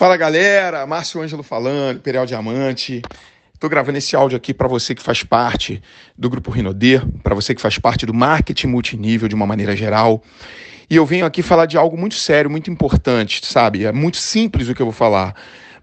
Fala galera, Márcio Ângelo falando, Imperial Diamante. Estou gravando esse áudio aqui para você que faz parte do Grupo Rinodê, para você que faz parte do marketing multinível de uma maneira geral. E eu venho aqui falar de algo muito sério, muito importante, sabe? É muito simples o que eu vou falar,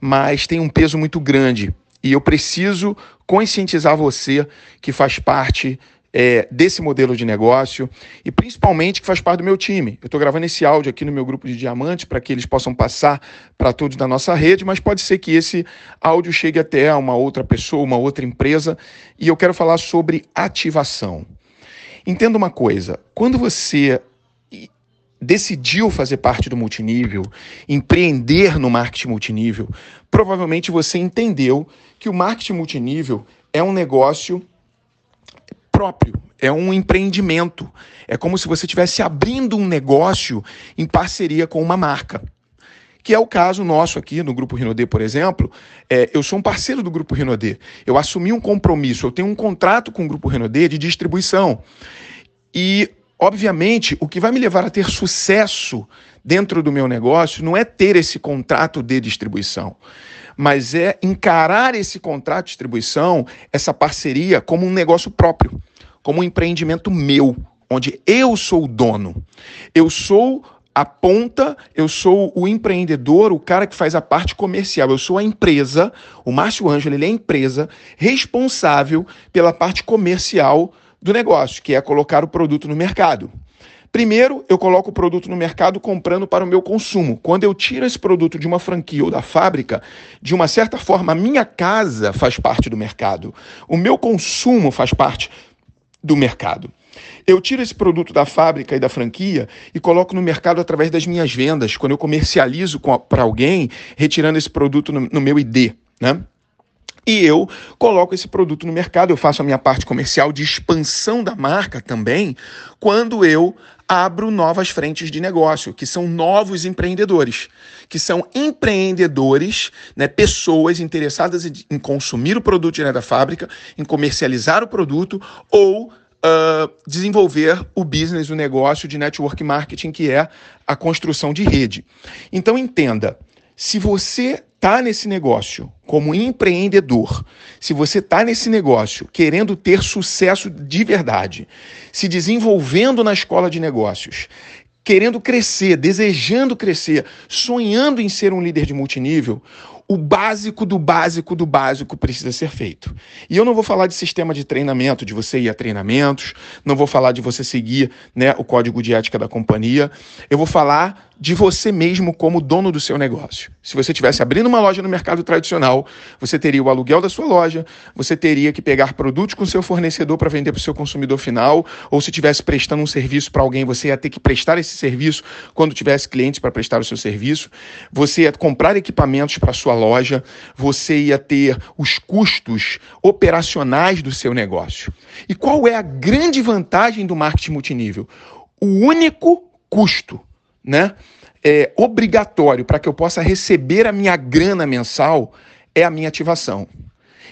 mas tem um peso muito grande. E eu preciso conscientizar você que faz parte é, desse modelo de negócio e principalmente que faz parte do meu time. Eu estou gravando esse áudio aqui no meu grupo de diamantes para que eles possam passar para todos da nossa rede, mas pode ser que esse áudio chegue até uma outra pessoa, uma outra empresa, e eu quero falar sobre ativação. Entenda uma coisa: quando você decidiu fazer parte do multinível, empreender no marketing multinível, provavelmente você entendeu que o marketing multinível é um negócio próprio, é um empreendimento. É como se você estivesse abrindo um negócio em parceria com uma marca. Que é o caso nosso aqui no Grupo Rinodê, por exemplo. É, eu sou um parceiro do Grupo Rinodê. Eu assumi um compromisso, eu tenho um contrato com o Grupo Rinodê de distribuição. E, obviamente, o que vai me levar a ter sucesso dentro do meu negócio não é ter esse contrato de distribuição mas é encarar esse contrato de distribuição, essa parceria, como um negócio próprio, como um empreendimento meu, onde eu sou o dono. Eu sou a ponta, eu sou o empreendedor, o cara que faz a parte comercial. Eu sou a empresa, o Márcio Ângelo, ele é a empresa responsável pela parte comercial do negócio, que é colocar o produto no mercado. Primeiro, eu coloco o produto no mercado comprando para o meu consumo. Quando eu tiro esse produto de uma franquia ou da fábrica, de uma certa forma, a minha casa faz parte do mercado. O meu consumo faz parte do mercado. Eu tiro esse produto da fábrica e da franquia e coloco no mercado através das minhas vendas, quando eu comercializo para alguém, retirando esse produto no, no meu ID, né? E eu coloco esse produto no mercado, eu faço a minha parte comercial de expansão da marca também, quando eu abro novas frentes de negócio, que são novos empreendedores, que são empreendedores, né, pessoas interessadas em consumir o produto direto da fábrica, em comercializar o produto ou Uh, desenvolver o business, o negócio de network marketing, que é a construção de rede. Então entenda, se você está nesse negócio como empreendedor, se você está nesse negócio querendo ter sucesso de verdade, se desenvolvendo na escola de negócios, querendo crescer, desejando crescer, sonhando em ser um líder de multinível, o básico do básico do básico precisa ser feito. E eu não vou falar de sistema de treinamento, de você ir a treinamentos, não vou falar de você seguir né, o código de ética da companhia, eu vou falar de você mesmo como dono do seu negócio. Se você estivesse abrindo uma loja no mercado tradicional, você teria o aluguel da sua loja, você teria que pegar produtos com seu fornecedor para vender para o seu consumidor final, ou se estivesse prestando um serviço para alguém, você ia ter que prestar esse serviço quando tivesse clientes para prestar o seu serviço, você ia comprar equipamentos para sua loja, você ia ter os custos operacionais do seu negócio. E qual é a grande vantagem do marketing multinível? O único custo né, é, obrigatório para que eu possa receber a minha grana mensal é a minha ativação.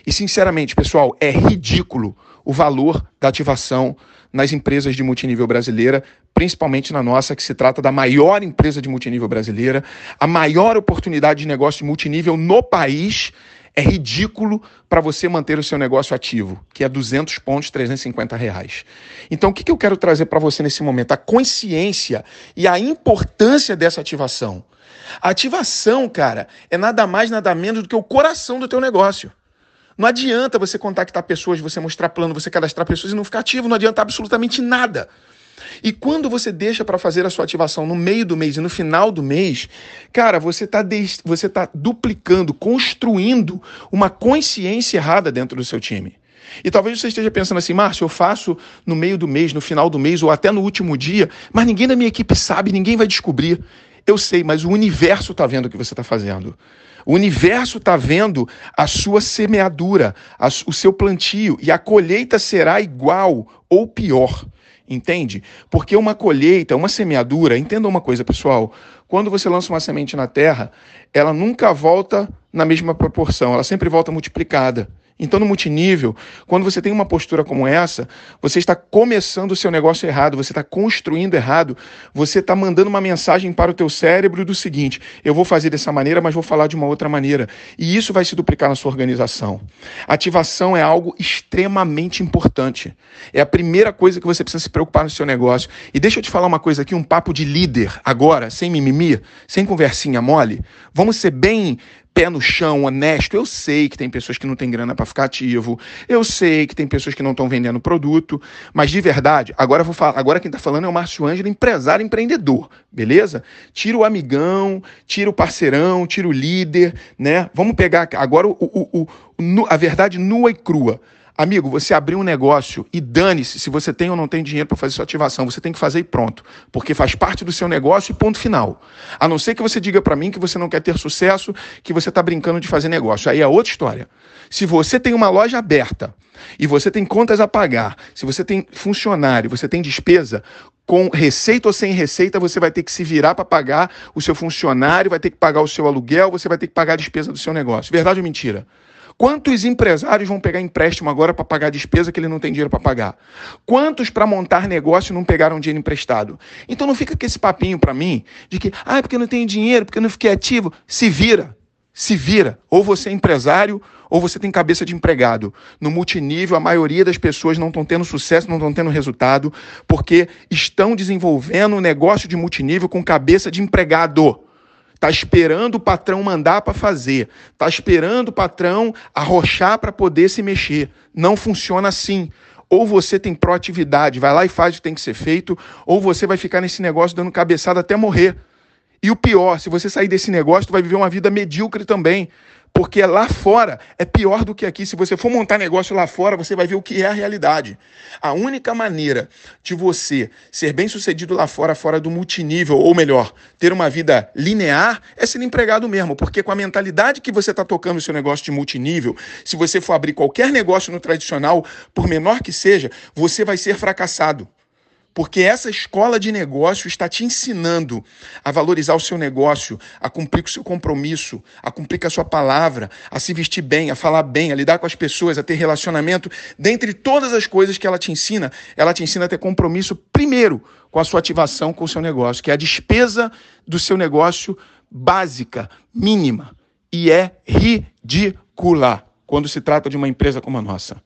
E, sinceramente, pessoal, é ridículo o valor da ativação nas empresas de multinível brasileira, principalmente na nossa, que se trata da maior empresa de multinível brasileira, a maior oportunidade de negócio de multinível no país é ridículo para você manter o seu negócio ativo, que é 200 pontos, 350 reais. Então, o que, que eu quero trazer para você nesse momento? A consciência e a importância dessa ativação. A ativação, cara, é nada mais, nada menos do que o coração do teu negócio. Não adianta você contactar pessoas, você mostrar plano, você cadastrar pessoas e não ficar ativo, não adianta absolutamente nada. E quando você deixa para fazer a sua ativação no meio do mês e no final do mês, cara, você está você tá duplicando, construindo uma consciência errada dentro do seu time. E talvez você esteja pensando assim, Márcio, eu faço no meio do mês, no final do mês ou até no último dia, mas ninguém da minha equipe sabe, ninguém vai descobrir. Eu sei, mas o universo está vendo o que você está fazendo. O universo está vendo a sua semeadura, a, o seu plantio, e a colheita será igual ou pior. Entende? Porque uma colheita, uma semeadura, entenda uma coisa, pessoal. Quando você lança uma semente na terra, ela nunca volta na mesma proporção, ela sempre volta multiplicada. Então, no multinível, quando você tem uma postura como essa, você está começando o seu negócio errado, você está construindo errado, você está mandando uma mensagem para o teu cérebro do seguinte: eu vou fazer dessa maneira, mas vou falar de uma outra maneira. E isso vai se duplicar na sua organização. Ativação é algo extremamente importante. É a primeira coisa que você precisa se preocupar no seu negócio. E deixa eu te falar uma coisa aqui, um papo de líder, agora, sem mimimi, sem conversinha mole. Vamos ser bem pé no chão, honesto. Eu sei que tem pessoas que não têm grana para ficar ativo. Eu sei que tem pessoas que não estão vendendo produto, mas de verdade, agora vou falar, agora quem está falando é o Márcio Ângelo, empresário empreendedor, beleza? Tira o amigão, tira o parceirão, tira o líder, né? Vamos pegar agora o, o, o, a verdade nua e crua. Amigo, você abriu um negócio e dane-se se você tem ou não tem dinheiro para fazer sua ativação. Você tem que fazer e pronto. Porque faz parte do seu negócio e ponto final. A não ser que você diga para mim que você não quer ter sucesso, que você está brincando de fazer negócio. Aí é outra história. Se você tem uma loja aberta e você tem contas a pagar, se você tem funcionário, você tem despesa, com receita ou sem receita, você vai ter que se virar para pagar o seu funcionário, vai ter que pagar o seu aluguel, você vai ter que pagar a despesa do seu negócio. Verdade ou mentira? Quantos empresários vão pegar empréstimo agora para pagar despesa que ele não tem dinheiro para pagar? Quantos para montar negócio não pegaram dinheiro emprestado? Então não fica com esse papinho para mim de que, ah, porque eu não tenho dinheiro, porque eu não fiquei ativo. Se vira, se vira. Ou você é empresário ou você tem cabeça de empregado. No multinível, a maioria das pessoas não estão tendo sucesso, não estão tendo resultado, porque estão desenvolvendo um negócio de multinível com cabeça de empregado. Está esperando o patrão mandar para fazer. Está esperando o patrão arrochar para poder se mexer. Não funciona assim. Ou você tem proatividade, vai lá e faz o que tem que ser feito, ou você vai ficar nesse negócio dando cabeçada até morrer. E o pior, se você sair desse negócio, tu vai viver uma vida medíocre também. Porque lá fora é pior do que aqui. Se você for montar negócio lá fora, você vai ver o que é a realidade. A única maneira de você ser bem sucedido lá fora, fora do multinível, ou melhor, ter uma vida linear, é ser empregado mesmo. Porque com a mentalidade que você está tocando o seu negócio de multinível, se você for abrir qualquer negócio no tradicional, por menor que seja, você vai ser fracassado. Porque essa escola de negócio está te ensinando a valorizar o seu negócio, a cumprir com o seu compromisso, a cumprir com a sua palavra, a se vestir bem, a falar bem, a lidar com as pessoas, a ter relacionamento. Dentre todas as coisas que ela te ensina, ela te ensina a ter compromisso primeiro com a sua ativação com o seu negócio, que é a despesa do seu negócio básica, mínima. E é ridícula quando se trata de uma empresa como a nossa.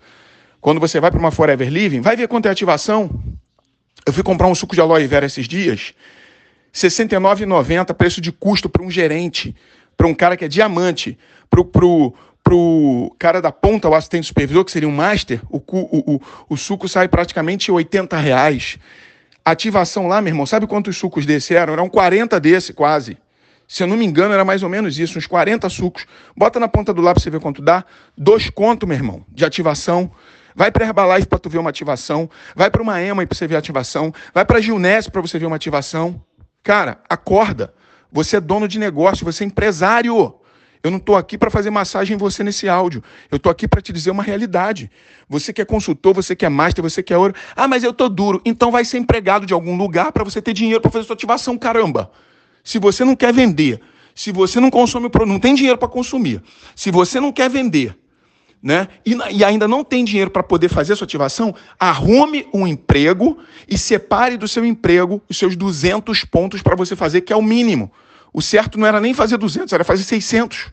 Quando você vai para uma Forever Living, vai ver quanto é ativação. Eu fui comprar um suco de aloe vera esses dias, R$ 69,90 preço de custo para um gerente, para um cara que é diamante, para pro, pro cara da ponta, o assistente supervisor, que seria um master, o, o, o, o suco sai praticamente 80 reais. Ativação lá, meu irmão, sabe quantos sucos desse eram? Eram 40 desse, quase. Se eu não me engano, era mais ou menos isso, uns 40 sucos. Bota na ponta do lápis pra você ver quanto dá. Dois conto, meu irmão, de ativação. Vai para Herbalife para tu ver uma ativação. Vai para uma EMA para você ver ativação. Vai para Gilness para você ver uma ativação. Cara, acorda. Você é dono de negócio, você é empresário. Eu não estou aqui para fazer massagem em você nesse áudio. Eu estou aqui para te dizer uma realidade. Você que é consultor, você que é master, você que é ouro. Ah, mas eu estou duro. Então vai ser empregado de algum lugar para você ter dinheiro para fazer sua ativação, caramba. Se você não quer vender, se você não consome, não tem dinheiro para consumir, se você não quer vender, né? E, e, ainda não tem dinheiro para poder fazer a sua ativação, arrume um emprego e separe do seu emprego os seus 200 pontos para você fazer, que é o mínimo. O certo não era nem fazer 200, era fazer 600.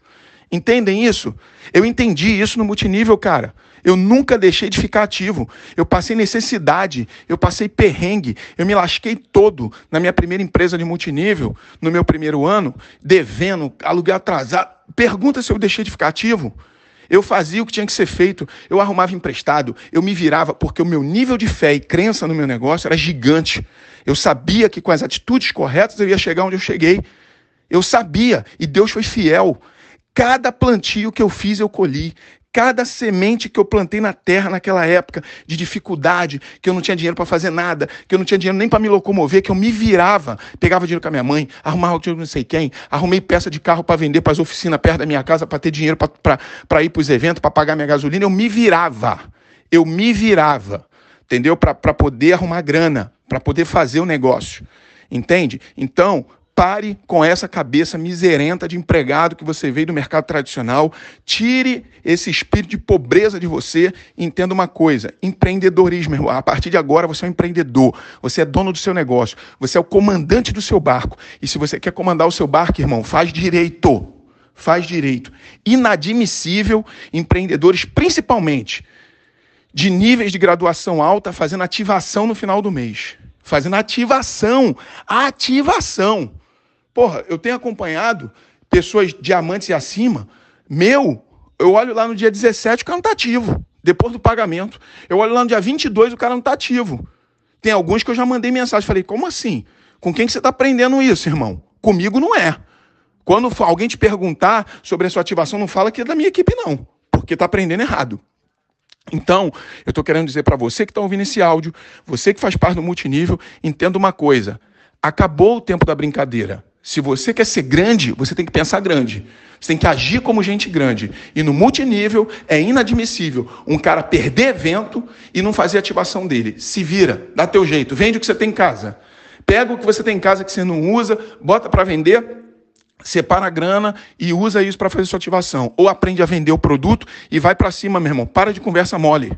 Entendem isso? Eu entendi isso no multinível, cara. Eu nunca deixei de ficar ativo. Eu passei necessidade, eu passei perrengue, eu me lasquei todo na minha primeira empresa de multinível, no meu primeiro ano, devendo, aluguel atrasado. Pergunta se eu deixei de ficar ativo. Eu fazia o que tinha que ser feito, eu arrumava emprestado, eu me virava, porque o meu nível de fé e crença no meu negócio era gigante. Eu sabia que com as atitudes corretas eu ia chegar onde eu cheguei. Eu sabia, e Deus foi fiel. Cada plantio que eu fiz, eu colhi cada semente que eu plantei na terra naquela época de dificuldade, que eu não tinha dinheiro para fazer nada, que eu não tinha dinheiro nem para me locomover, que eu me virava, pegava dinheiro com a minha mãe, arrumava dinheiro não sei quem, arrumei peça de carro para vender para as oficinas perto da minha casa para ter dinheiro para ir para os eventos, para pagar minha gasolina, eu me virava. Eu me virava, entendeu? Para poder arrumar grana, para poder fazer o negócio. Entende? Então, Pare com essa cabeça miserenta de empregado que você veio do mercado tradicional. Tire esse espírito de pobreza de você. Entenda uma coisa: empreendedorismo, irmão. A partir de agora você é um empreendedor. Você é dono do seu negócio. Você é o comandante do seu barco. E se você quer comandar o seu barco, irmão, faz direito. Faz direito. Inadmissível empreendedores, principalmente de níveis de graduação alta, fazendo ativação no final do mês. Fazendo ativação. Ativação. Porra, eu tenho acompanhado pessoas diamantes e acima. Meu, eu olho lá no dia 17, o cara não tá ativo. Depois do pagamento. Eu olho lá no dia 22, o cara não tá ativo. Tem alguns que eu já mandei mensagem. Falei, como assim? Com quem que você está aprendendo isso, irmão? Comigo não é. Quando alguém te perguntar sobre a sua ativação, não fala que é da minha equipe, não. Porque está aprendendo errado. Então, eu estou querendo dizer para você que está ouvindo esse áudio, você que faz parte do multinível, entenda uma coisa: acabou o tempo da brincadeira. Se você quer ser grande, você tem que pensar grande. Você tem que agir como gente grande. E no multinível é inadmissível um cara perder evento e não fazer ativação dele. Se vira, dá teu jeito, vende o que você tem em casa. Pega o que você tem em casa que você não usa, bota para vender, separa a grana e usa isso para fazer sua ativação. Ou aprende a vender o produto e vai para cima, meu irmão. Para de conversa mole.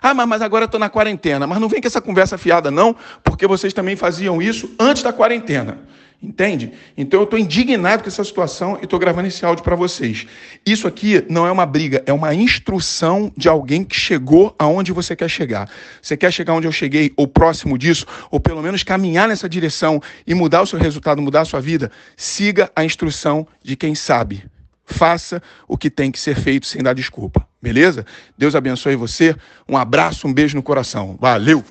Ah, mas agora estou na quarentena. Mas não vem com essa conversa fiada, não, porque vocês também faziam isso antes da quarentena. Entende? Então eu estou indignado com essa situação e estou gravando esse áudio para vocês. Isso aqui não é uma briga, é uma instrução de alguém que chegou aonde você quer chegar. Você quer chegar onde eu cheguei, ou próximo disso, ou pelo menos caminhar nessa direção e mudar o seu resultado, mudar a sua vida? Siga a instrução de quem sabe. Faça o que tem que ser feito sem dar desculpa. Beleza? Deus abençoe você. Um abraço, um beijo no coração. Valeu!